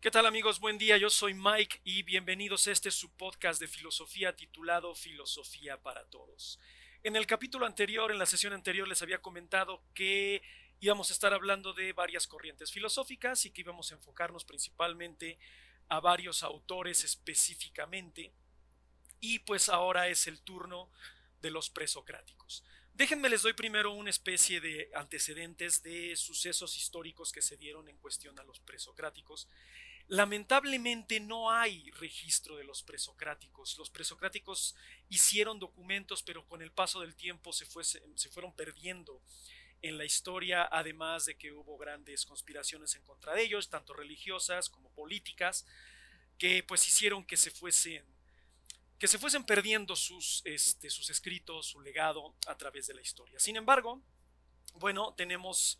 ¿Qué tal amigos? Buen día, yo soy Mike y bienvenidos a este su podcast de filosofía titulado Filosofía para Todos. En el capítulo anterior, en la sesión anterior, les había comentado que íbamos a estar hablando de varias corrientes filosóficas y que íbamos a enfocarnos principalmente a varios autores específicamente. Y pues ahora es el turno de los presocráticos. Déjenme les doy primero una especie de antecedentes de sucesos históricos que se dieron en cuestión a los presocráticos Lamentablemente no hay registro de los presocráticos. Los presocráticos hicieron documentos, pero con el paso del tiempo se, fueron perdiendo en la historia, además de que hubo grandes conspiraciones en contra de ellos, tanto religiosas como políticas, que pues hicieron que se fuesen que se fuesen perdiendo sus, este, sus escritos, su legado a través de la historia. Sin embargo, bueno, tenemos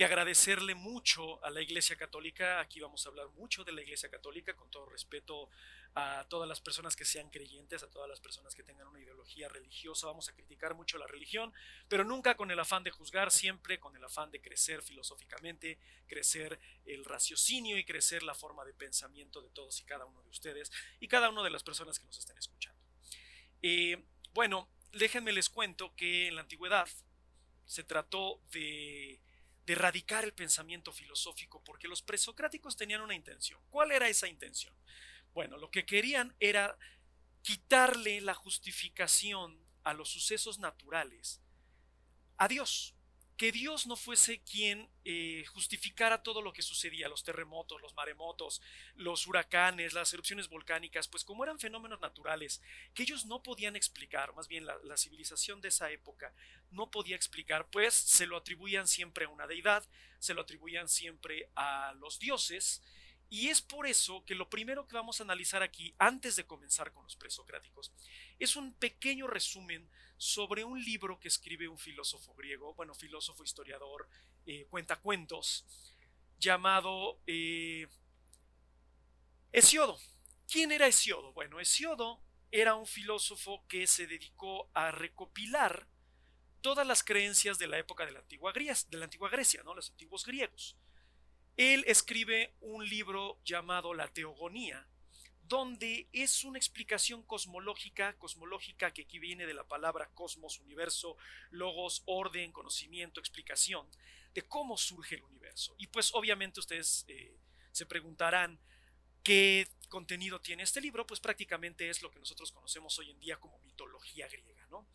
que agradecerle mucho a la Iglesia Católica. Aquí vamos a hablar mucho de la Iglesia Católica, con todo respeto a todas las personas que sean creyentes, a todas las personas que tengan una ideología religiosa. Vamos a criticar mucho la religión, pero nunca con el afán de juzgar, siempre con el afán de crecer filosóficamente, crecer el raciocinio y crecer la forma de pensamiento de todos y cada uno de ustedes y cada una de las personas que nos estén escuchando. Eh, bueno, déjenme les cuento que en la antigüedad se trató de erradicar el pensamiento filosófico, porque los presocráticos tenían una intención. ¿Cuál era esa intención? Bueno, lo que querían era quitarle la justificación a los sucesos naturales a Dios que Dios no fuese quien eh, justificara todo lo que sucedía, los terremotos, los maremotos, los huracanes, las erupciones volcánicas, pues como eran fenómenos naturales que ellos no podían explicar, más bien la, la civilización de esa época no podía explicar, pues se lo atribuían siempre a una deidad, se lo atribuían siempre a los dioses, y es por eso que lo primero que vamos a analizar aquí, antes de comenzar con los presocráticos, es un pequeño resumen sobre un libro que escribe un filósofo griego, bueno, filósofo, historiador, eh, cuenta cuentos, llamado eh, Hesiodo. ¿Quién era Hesiodo? Bueno, Hesiodo era un filósofo que se dedicó a recopilar todas las creencias de la época de la antigua Grecia, de la antigua Grecia ¿no? los antiguos griegos. Él escribe un libro llamado La Teogonía, donde es una explicación cosmológica, cosmológica que aquí viene de la palabra cosmos, universo, logos, orden, conocimiento, explicación, de cómo surge el universo. Y pues obviamente ustedes eh, se preguntarán qué contenido tiene este libro, pues prácticamente es lo que nosotros conocemos hoy en día como mitología griega, ¿no?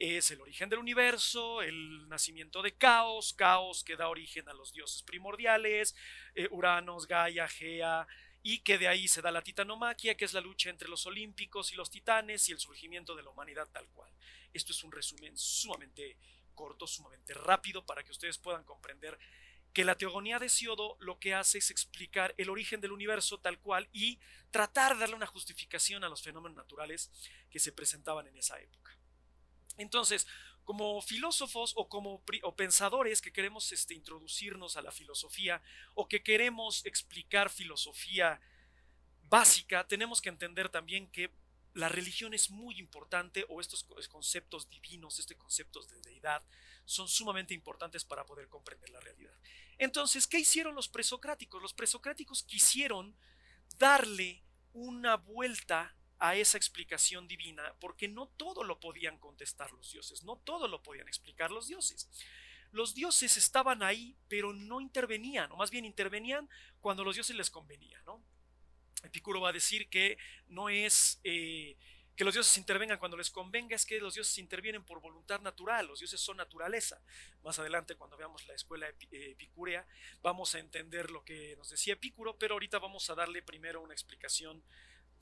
es el origen del universo, el nacimiento de caos, caos que da origen a los dioses primordiales, eh, Uranos, Gaia, Gea, y que de ahí se da la titanomaquia, que es la lucha entre los olímpicos y los titanes y el surgimiento de la humanidad tal cual. Esto es un resumen sumamente corto, sumamente rápido para que ustedes puedan comprender que la teogonía de Siodo lo que hace es explicar el origen del universo tal cual y tratar de darle una justificación a los fenómenos naturales que se presentaban en esa época. Entonces, como filósofos o como pensadores que queremos este, introducirnos a la filosofía o que queremos explicar filosofía básica, tenemos que entender también que la religión es muy importante o estos conceptos divinos, estos conceptos de deidad, son sumamente importantes para poder comprender la realidad. Entonces, ¿qué hicieron los presocráticos? Los presocráticos quisieron darle una vuelta a esa explicación divina, porque no todo lo podían contestar los dioses, no todo lo podían explicar los dioses. Los dioses estaban ahí, pero no intervenían, o más bien intervenían cuando los dioses les convenía, ¿no? Epicuro va a decir que no es eh, que los dioses intervengan cuando les convenga, es que los dioses intervienen por voluntad natural, los dioses son naturaleza. Más adelante, cuando veamos la escuela eh, epicúrea, vamos a entender lo que nos decía Epicuro, pero ahorita vamos a darle primero una explicación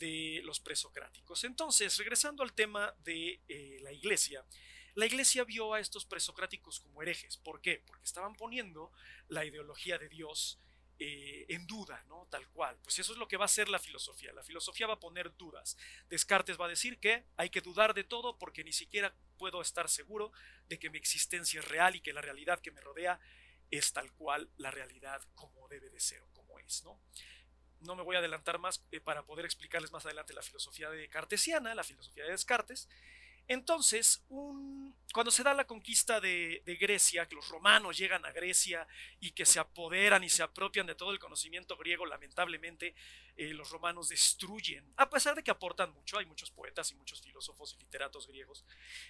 de los presocráticos. Entonces, regresando al tema de eh, la iglesia, la iglesia vio a estos presocráticos como herejes. ¿Por qué? Porque estaban poniendo la ideología de Dios eh, en duda, ¿no? Tal cual. Pues eso es lo que va a hacer la filosofía. La filosofía va a poner dudas. Descartes va a decir que hay que dudar de todo porque ni siquiera puedo estar seguro de que mi existencia es real y que la realidad que me rodea es tal cual la realidad como debe de ser o como es, ¿no? No me voy a adelantar más eh, para poder explicarles más adelante la filosofía de cartesiana, la filosofía de Descartes. Entonces, cuando se da la conquista de, Grecia, que los romanos llegan a Grecia y que se apoderan y se apropian de todo el conocimiento griego, lamentablemente eh, los romanos destruyen, a pesar de que aportan mucho, hay muchos poetas y muchos filósofos y literatos griegos,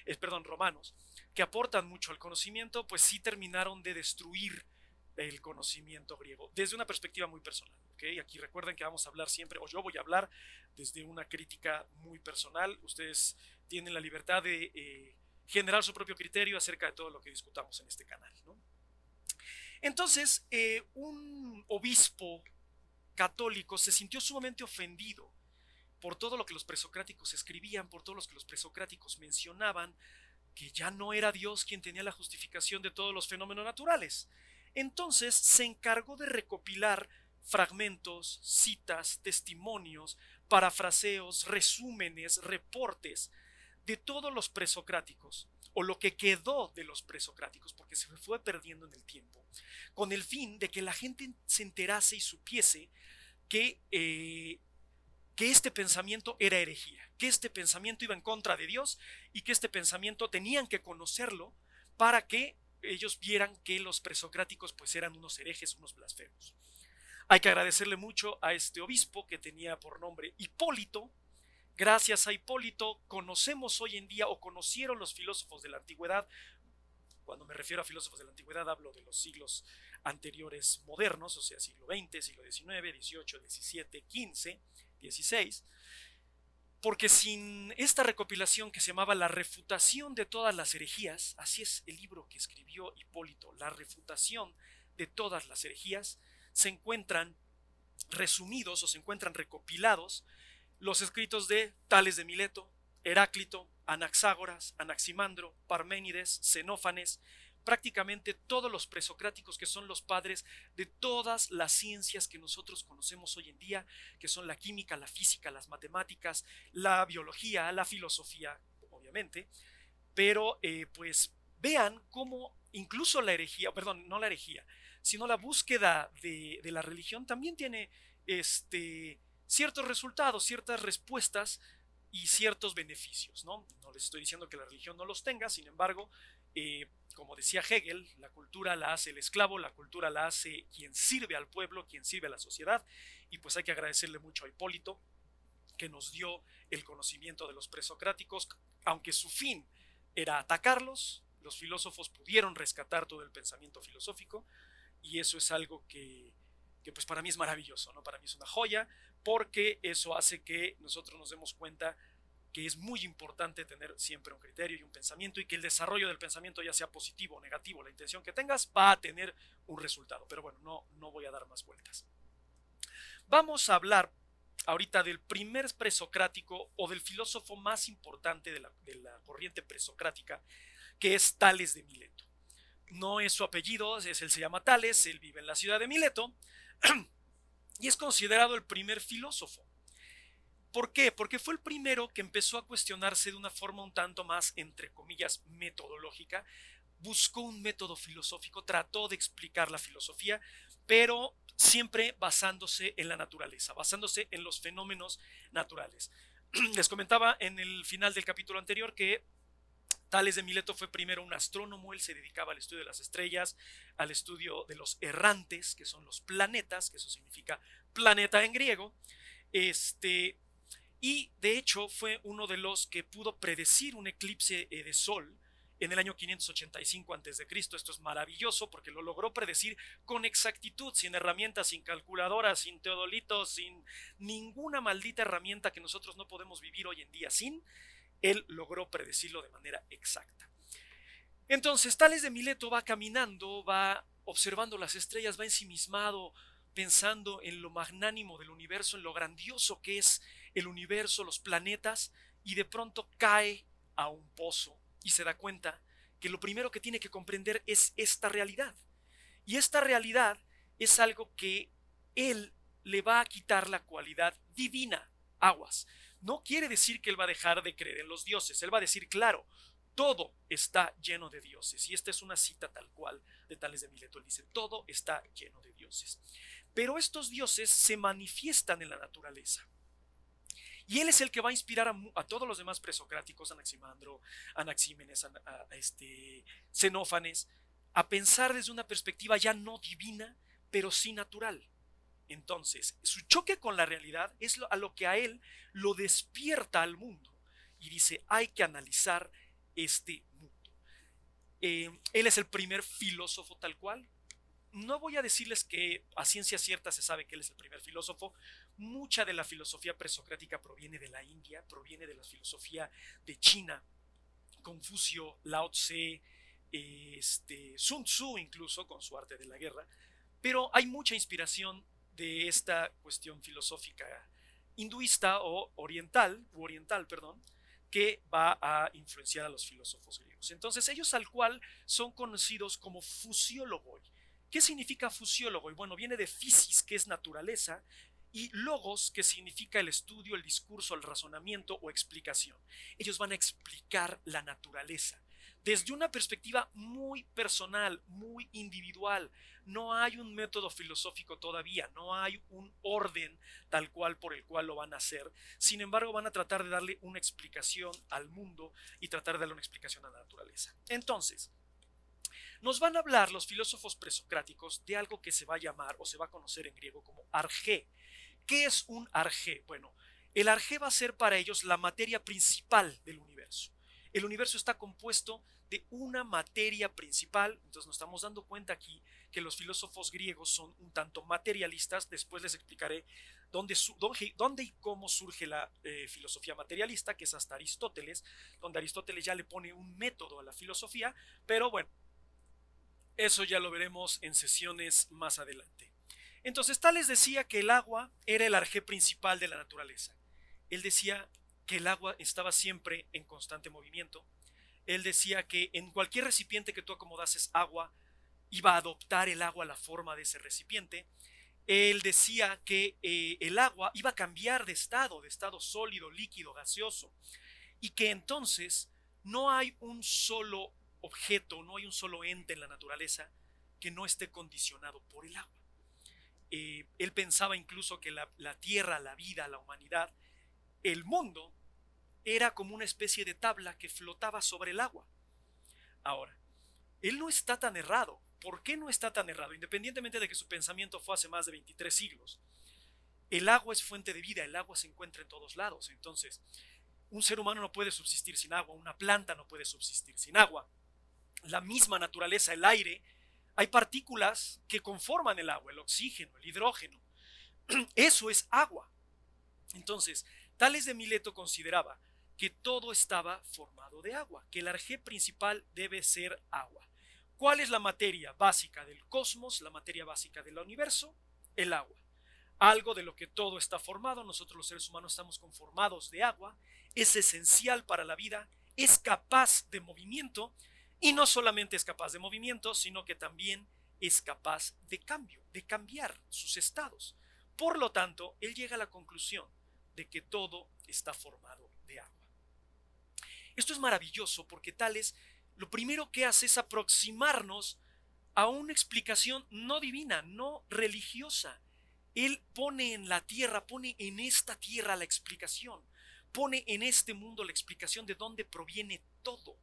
eh, perdón, romanos, que aportan mucho al conocimiento, pues sí terminaron de destruir el conocimiento griego, desde una perspectiva muy personal. ¿okay? Aquí recuerden que vamos a hablar siempre, o yo voy a hablar desde una crítica muy personal. Ustedes tienen la libertad de eh, generar su propio criterio acerca de todo lo que discutamos en este canal. Entonces, eh, un obispo católico se sintió sumamente ofendido por todo lo que los presocráticos escribían, por todo lo que los presocráticos mencionaban, que ya no era Dios quien tenía la justificación de todos los fenómenos naturales, entonces se encargó de recopilar fragmentos, citas, testimonios, parafraseos, resúmenes, reportes de todos los presocráticos, o lo que quedó de los presocráticos, porque se fue perdiendo en el tiempo, con el fin de que la gente se enterase y supiese que, eh, que este pensamiento era herejía, que este pensamiento iba en contra de Dios y que este pensamiento tenían que conocerlo para que ellos vieran que los presocráticos pues eran unos herejes, unos blasfemos. Hay que agradecerle mucho a este obispo que tenía por nombre Hipólito. Gracias a Hipólito conocemos hoy en día o conocieron los filósofos de la antigüedad. Cuando me refiero a filósofos de la antigüedad hablo de los siglos anteriores modernos, o sea, siglo XX, siglo XIX, XVIII, XVII, XV, XVI porque sin esta recopilación que se llamaba La refutación de todas las herejías, así es el libro que escribió Hipólito, La refutación de todas las herejías, se encuentran resumidos o se encuentran recopilados los escritos de Tales de Mileto, Heráclito, Anaxágoras, Anaximandro, Parménides, Xenófanes, prácticamente todos los presocráticos que son los padres de todas las ciencias que nosotros conocemos hoy en día, que son la química, la física, las matemáticas, la biología, la filosofía, obviamente, pero eh, pues vean cómo incluso la herejía, perdón, no la herejía, sino la búsqueda de, la religión también tiene este, ciertos resultados, ciertas respuestas y ciertos beneficios, ¿no? No les estoy diciendo que la religión no los tenga, sin embargo, eh, como decía Hegel, la cultura la hace el esclavo, la cultura la hace quien sirve al pueblo, quien sirve a la sociedad, y pues hay que agradecerle mucho a Hipólito que nos dio el conocimiento de los presocráticos, aunque su fin era atacarlos, los filósofos pudieron rescatar todo el pensamiento filosófico, y eso es algo que, que pues para mí es maravilloso, ¿no? Para mí es una joya, porque eso hace que nosotros nos demos cuenta que es muy importante tener siempre un criterio y un pensamiento y que el desarrollo del pensamiento, ya sea positivo o negativo, la intención que tengas, va a tener un resultado. Pero bueno, no, no voy a dar más vueltas. Vamos a hablar ahorita del primer presocrático o del filósofo más importante de la, de la corriente presocrática, que es Tales de Mileto. No es su apellido, es, él se llama Tales, él vive en la ciudad de Mileto y es considerado el primer filósofo. ¿Por qué? Porque fue el primero que empezó a cuestionarse de una forma un tanto más, entre comillas, metodológica. Buscó un método filosófico, trató de explicar la filosofía, pero siempre basándose en la naturaleza, basándose en los fenómenos naturales. Les comentaba en el final del capítulo anterior que Tales de Mileto fue primero un astrónomo, él se dedicaba al estudio de las estrellas, al estudio de los errantes, que son los planetas, que eso significa planeta en griego. Este, y de hecho fue uno de los que pudo predecir un eclipse eh, de sol en el año 585 a.C. Esto es maravilloso porque lo logró predecir con exactitud, sin herramientas, sin calculadoras, sin teodolitos, sin ninguna maldita herramienta que nosotros no podemos vivir hoy en día sin. Él logró predecirlo de manera exacta. Entonces, Tales de Mileto va caminando, va observando las estrellas, va ensimismado, pensando en lo magnánimo del universo, en lo grandioso que es el universo, los planetas, y de pronto cae a un pozo y se da cuenta que lo primero que tiene que comprender es esta realidad. Y esta realidad es algo que él le va a quitar la cualidad divina, aguas. No quiere decir que él va a dejar de creer en los dioses, él va a decir, claro, todo está lleno de dioses. Y esta es una cita tal cual de Tales de Mileto. Él dice, todo está lleno de dioses. Pero estos dioses se manifiestan en la naturaleza. Y él es el que va a inspirar a, todos los demás presocráticos, Anaximandro, Anaxímenes, este, Xenófanes, a pensar desde una perspectiva ya no divina, pero sí natural. Entonces, su choque con la realidad es a lo que a él lo despierta al mundo y dice, hay que analizar este mundo. Eh, él es el primer filósofo tal cual. No voy a decirles que a ciencia cierta se sabe que él es el primer filósofo. Mucha de la filosofía presocrática proviene de la India, proviene de la filosofía de China. Confucio, Lao Tse, este, Sun Tzu incluso con su arte de la guerra. Pero hay mucha inspiración de esta cuestión filosófica hinduista o oriental, oriental, perdón, que va a influenciar a los filósofos griegos. Entonces, ellos al cual son conocidos como fusiólogos. ¿Qué significa fusiólogo? Y bueno, viene de physis, que es naturaleza, y logos, que significa el estudio, el discurso, el razonamiento o explicación. Ellos van a explicar la naturaleza desde una perspectiva muy personal, muy individual. No hay un método filosófico todavía, no hay un orden tal cual por el cual lo van a hacer. Sin embargo, van a tratar de darle una explicación al mundo y tratar de darle una explicación a la naturaleza. Entonces, nos van a hablar los filósofos presocráticos de algo que se va a llamar o se va a conocer en griego como arge. ¿Qué es un arge? Bueno, el arge va a ser para ellos la materia principal del universo. El universo está compuesto de una materia principal, entonces nos estamos dando cuenta aquí que los filósofos griegos son un tanto materialistas, después les explicaré dónde, dónde y cómo surge la eh, filosofía materialista, que es hasta Aristóteles, donde Aristóteles ya le pone un método a la filosofía, pero bueno, eso ya lo veremos en sesiones más adelante. Entonces, Tales decía que el agua era el arjé principal de la naturaleza. Él decía que el agua estaba siempre en constante movimiento. Él decía que en cualquier recipiente que tú acomodases agua, iba a adoptar el agua la forma de ese recipiente. Él decía que eh, el agua iba a cambiar de estado, de estado sólido, líquido, gaseoso, y que entonces no hay un solo objeto, no hay un solo ente en la naturaleza que no esté condicionado por el agua. Eh, él pensaba incluso que la tierra, la vida, la humanidad, el mundo era como una especie de tabla que flotaba sobre el agua. Ahora, él no está tan errado. ¿Por qué no está tan errado? Independientemente de que su pensamiento fue hace más de 23 siglos. El agua es fuente de vida, el agua se encuentra en todos lados. Entonces, un ser humano no puede subsistir sin agua, una planta no puede subsistir sin agua. La misma naturaleza, el aire, hay partículas que conforman el agua, el oxígeno, el hidrógeno. Eso es agua. Entonces, Tales de Mileto consideraba que todo estaba formado de agua, que el arjé principal debe ser agua. ¿Cuál es la materia básica del cosmos, la materia básica del universo? El agua. Algo de lo que todo está formado, nosotros los seres humanos estamos conformados de agua, es esencial para la vida, es capaz de movimiento y no solamente es capaz de movimiento, sino que también es capaz de cambio, de cambiar sus estados. Por lo tanto, él llega a la conclusión de que todo está formado de agua. Esto es maravilloso porque Tales lo primero que hace es aproximarnos a una explicación no divina, no religiosa. Él pone en la tierra, pone en esta tierra la explicación, pone en este mundo la explicación de dónde proviene todo.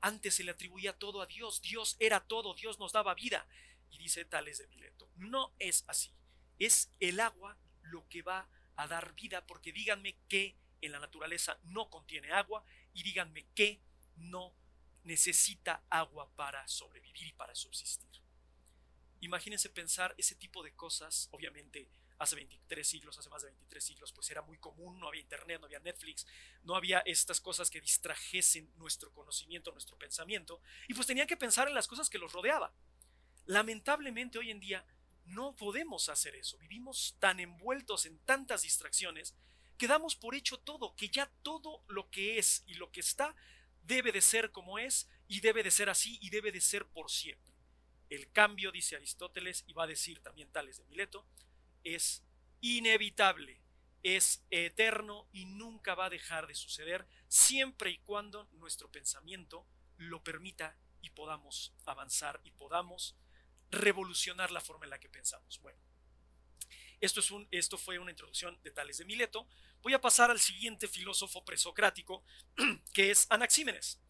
Antes se le atribuía todo a Dios, Dios era todo, Dios nos daba vida. Y dice Tales de Mileto, no es así, es el agua lo que va a dar vida, porque díganme que en la naturaleza no contiene agua y díganme que no necesita agua para sobrevivir y para subsistir. Imagínense pensar ese tipo de cosas, obviamente hace 23 siglos, hace más de 23 siglos, pues era muy común, no había internet, no había Netflix, no había estas cosas que distrajesen nuestro conocimiento, nuestro pensamiento, y pues tenían que pensar en las cosas que los rodeaba. Lamentablemente hoy en día no podemos hacer eso, vivimos tan envueltos en tantas distracciones quedamos por hecho todo, que ya todo lo que es y lo que está debe de ser como es y debe de ser así y debe de ser por siempre. El cambio, dice Aristóteles, y va a decir también Tales de Mileto, es inevitable, es eterno y nunca va a dejar de suceder siempre y cuando nuestro pensamiento lo permita y podamos avanzar y podamos revolucionar la forma en la que pensamos. Bueno, Esto, es un, esto fue una introducción de Tales de Mileto. Voy a pasar al siguiente filósofo presocrático, que es Anaxímenes.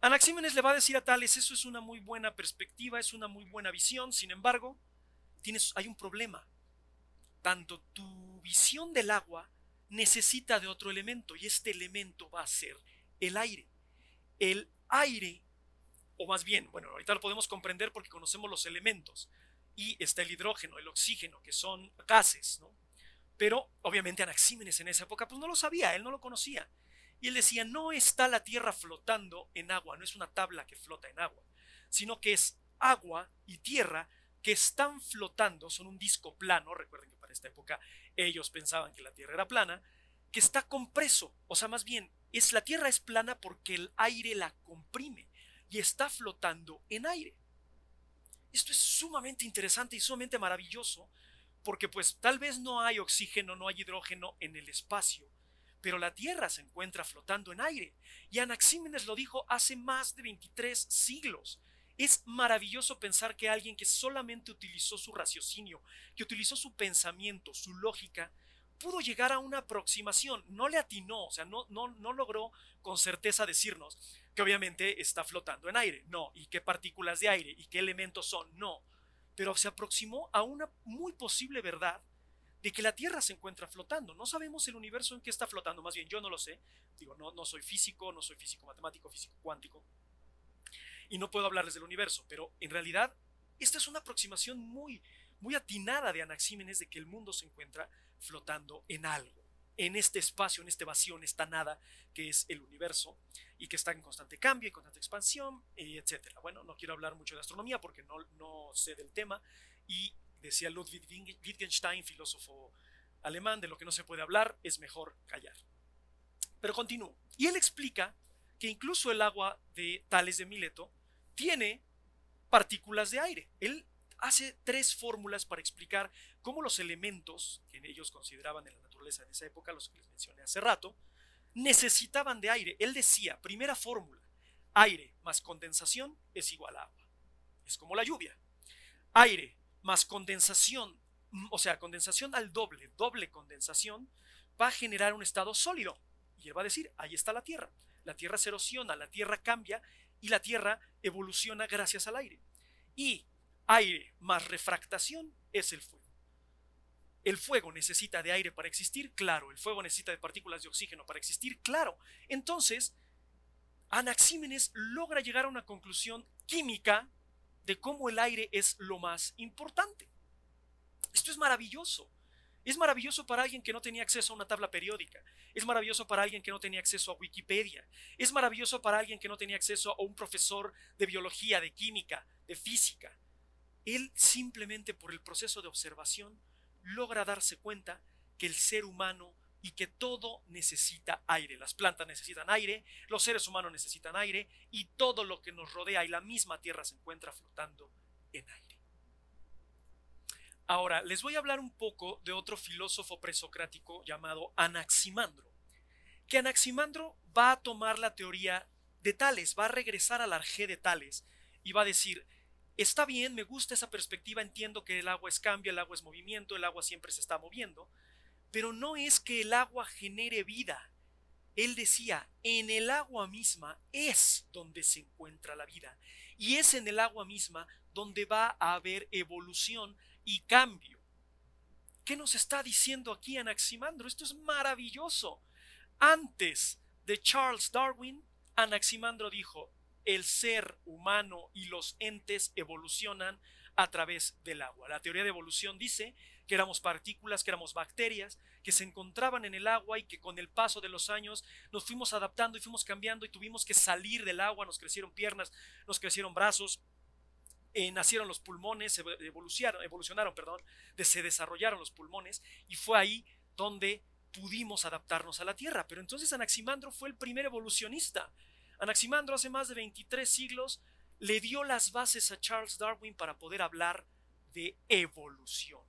Anaxímenes le va a decir a Tales, eso es una muy buena perspectiva, es una muy buena visión, sin embargo, tienes, hay un problema. Tanto tu visión del agua necesita de otro elemento y este elemento va a ser el aire. El aire, o más bien, bueno, ahorita lo podemos comprender porque conocemos los elementos y está el hidrógeno, el oxígeno, que son gases, ¿no? Pero obviamente Anaxímenes en esa época pues no lo sabía, él no lo conocía. Y él decía, no está la Tierra flotando en agua, no es una tabla que flota en agua, sino que es agua y tierra que están flotando, son un disco plano, recuerden que para esta época ellos pensaban que la Tierra era plana, que está compreso, o sea, más bien, es la Tierra es plana porque el aire la comprime y está flotando en aire. Esto es sumamente interesante y sumamente maravilloso porque pues tal vez no hay oxígeno, no hay hidrógeno en el espacio, pero la Tierra se encuentra flotando en aire. Y Anaxímenes lo dijo hace más de 23 siglos. Es maravilloso pensar que alguien que solamente utilizó su raciocinio, que utilizó su pensamiento, su lógica, pudo llegar a una aproximación, no le atinó, o sea, no, no, no logró con certeza decirnos que obviamente está flotando en aire, no, y qué partículas de aire y qué elementos son, no, pero se aproximó a una muy posible verdad de que la Tierra se encuentra flotando. No sabemos el universo en que está flotando, más bien yo no lo sé, digo, no, no soy físico, no soy físico matemático, físico cuántico, y no puedo hablarles del universo, pero en realidad esta es una aproximación muy, muy atinada de Anaxímenes de que el mundo se encuentra flotando en algo, en este espacio, en este vacío, en esta nada que es el universo y que está en constante cambio, en constante expansión, etc. Bueno, no quiero hablar mucho de astronomía porque no, no sé del tema y decía Ludwig Wittgenstein, filósofo alemán, de lo que no se puede hablar es mejor callar. Pero continúo. Y él explica que incluso el agua de Tales de Mileto tiene partículas de aire. Él hace tres fórmulas para explicar cómo los elementos que ellos consideraban en la naturaleza en esa época, los que les mencioné hace rato, necesitaban de aire. Él decía, primera fórmula, aire más condensación es igual a agua. Es como la lluvia. Aire más condensación, o sea, condensación al doble, doble condensación, va a generar un estado sólido. Y él va a decir, ahí está la Tierra. La Tierra se erosiona, la Tierra cambia y la Tierra evoluciona gracias al aire. Y aire más refractación es el fuego. ¿El fuego necesita de aire para existir? Claro. ¿El fuego necesita de partículas de oxígeno para existir? Claro. Entonces, Anaxímenes logra llegar a una conclusión química de cómo el aire es lo más importante. Esto es maravilloso. Es maravilloso para alguien que no tenía acceso a una tabla periódica. Es maravilloso para alguien que no tenía acceso a Wikipedia. Es maravilloso para alguien que no tenía acceso a un profesor de biología, de química, de física. Él simplemente por el proceso de observación logra darse cuenta que el ser humano y que todo necesita aire. Las plantas necesitan aire, los seres humanos necesitan aire y todo lo que nos rodea y la misma Tierra se encuentra flotando en aire. Ahora, les voy a hablar un poco de otro filósofo presocrático llamado Anaximandro, que Anaximandro va a tomar la teoría de Tales, va a regresar al arjé de Tales y va a decir, Está bien, me gusta esa perspectiva, entiendo que el agua es cambio, el agua es movimiento, el agua siempre se está moviendo, pero no es que el agua genere vida. Él decía, en el agua misma es donde se encuentra la vida, y es en el agua misma donde va a haber evolución y cambio. ¿Qué nos está diciendo aquí Anaximandro? Esto es maravilloso. Antes de Charles Darwin, Anaximandro dijo, el ser humano y los entes evolucionan a través del agua. La teoría de evolución dice que éramos partículas, que éramos bacterias, que se encontraban en el agua y que con el paso de los años nos fuimos adaptando y fuimos cambiando y tuvimos que salir del agua, nos crecieron piernas, nos crecieron brazos, eh, nacieron los pulmones, evolucionaron, evolucionaron, perdón, se desarrollaron los pulmones y fue ahí donde pudimos adaptarnos a la Tierra. Pero entonces Anaximandro fue el primer evolucionista Anaximandro hace más de 23 siglos le dio las bases a Charles Darwin para poder hablar de evolución.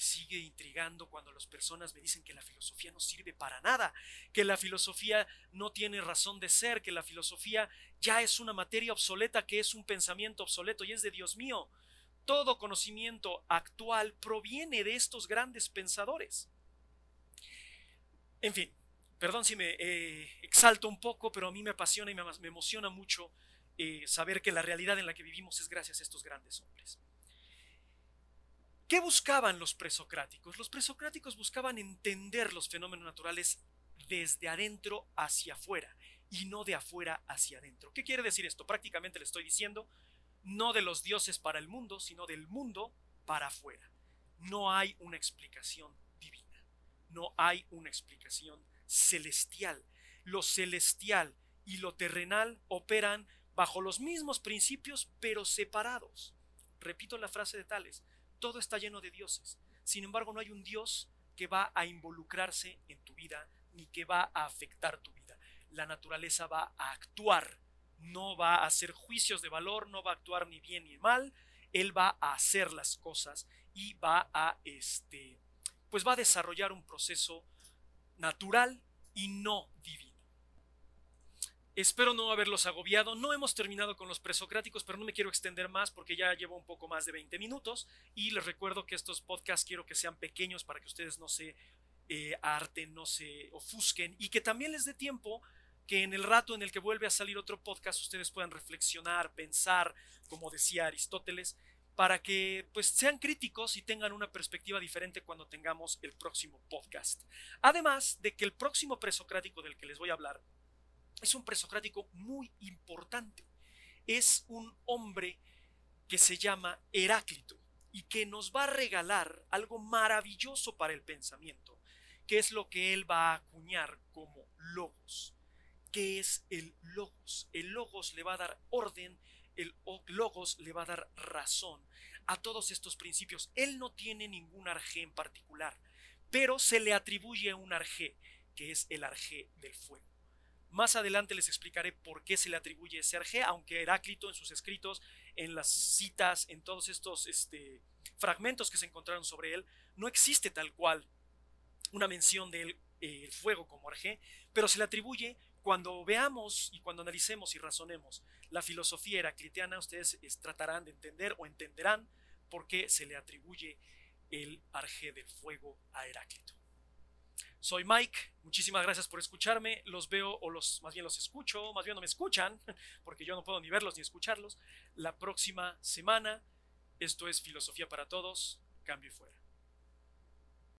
Sigue intrigando cuando las personas me dicen que la filosofía no sirve para nada, que la filosofía no tiene razón de ser, que la filosofía ya es una materia obsoleta, que es un pensamiento obsoleto y es de Dios mío. todo conocimiento actual proviene de estos grandes pensadores. En fin, perdón si me eh, exalto un poco, pero a mí me apasiona y me, emociona mucho eh, saber que la realidad en la que vivimos es gracias a estos grandes hombres. ¿Qué buscaban los presocráticos? Los presocráticos buscaban entender los fenómenos naturales desde adentro hacia afuera y no de afuera hacia adentro. ¿Qué quiere decir esto? Prácticamente le estoy diciendo, no de los dioses para el mundo, sino del mundo para afuera. No hay una explicación divina, no hay una explicación celestial. Lo celestial y lo terrenal operan bajo los mismos principios, pero separados. Repito la frase de Tales, todo está lleno de dioses. Sin embargo, no hay un Dios que va a involucrarse en tu vida ni que va a afectar tu vida. La naturaleza va a actuar, no va a hacer juicios de valor, no va a actuar ni bien ni mal, él va a hacer las cosas y va a este pues va a desarrollar un proceso natural y no divino. Espero no haberlos agobiado. No hemos terminado con los presocráticos, pero no me quiero extender más porque ya llevo un poco más de 20 minutos. Y les recuerdo que estos podcasts quiero que sean pequeños para que ustedes no se eh, arten, no se ofusquen y que también les dé tiempo que en el rato en el que vuelve a salir otro podcast ustedes puedan reflexionar, pensar, como decía Aristóteles, para que pues sean críticos y tengan una perspectiva diferente cuando tengamos el próximo podcast. Además de que el próximo presocrático del que les voy a hablar es un presocrático muy importante. Es un hombre que se llama Heráclito y que nos va a regalar algo maravilloso para el pensamiento, que es lo que él va a acuñar como logos. ¿Qué es el logos? El logos le va a dar orden, el logos le va a dar razón a todos estos principios. Él no tiene ningún arjé en particular, pero se le atribuye un arjé, que es el arjé del fuego. Más adelante les explicaré por qué se le atribuye arjé, aunque Heráclito en sus escritos, en las citas, en todos estos este, fragmentos que se encontraron sobre él, no existe tal cual una mención del eh, fuego como arjé, pero se le atribuye cuando veamos y cuando analicemos y razonemos la filosofía heraclitiana, ustedes tratarán de entender o entenderán por qué se le atribuye el arjé del fuego a Heráclito. Soy Mike, muchísimas gracias por escucharme. Los veo o los más bien los escucho, más bien no me escuchan, porque yo no puedo ni verlos ni escucharlos. La próxima semana, esto es Filosofía para Todos, cambio y fuera.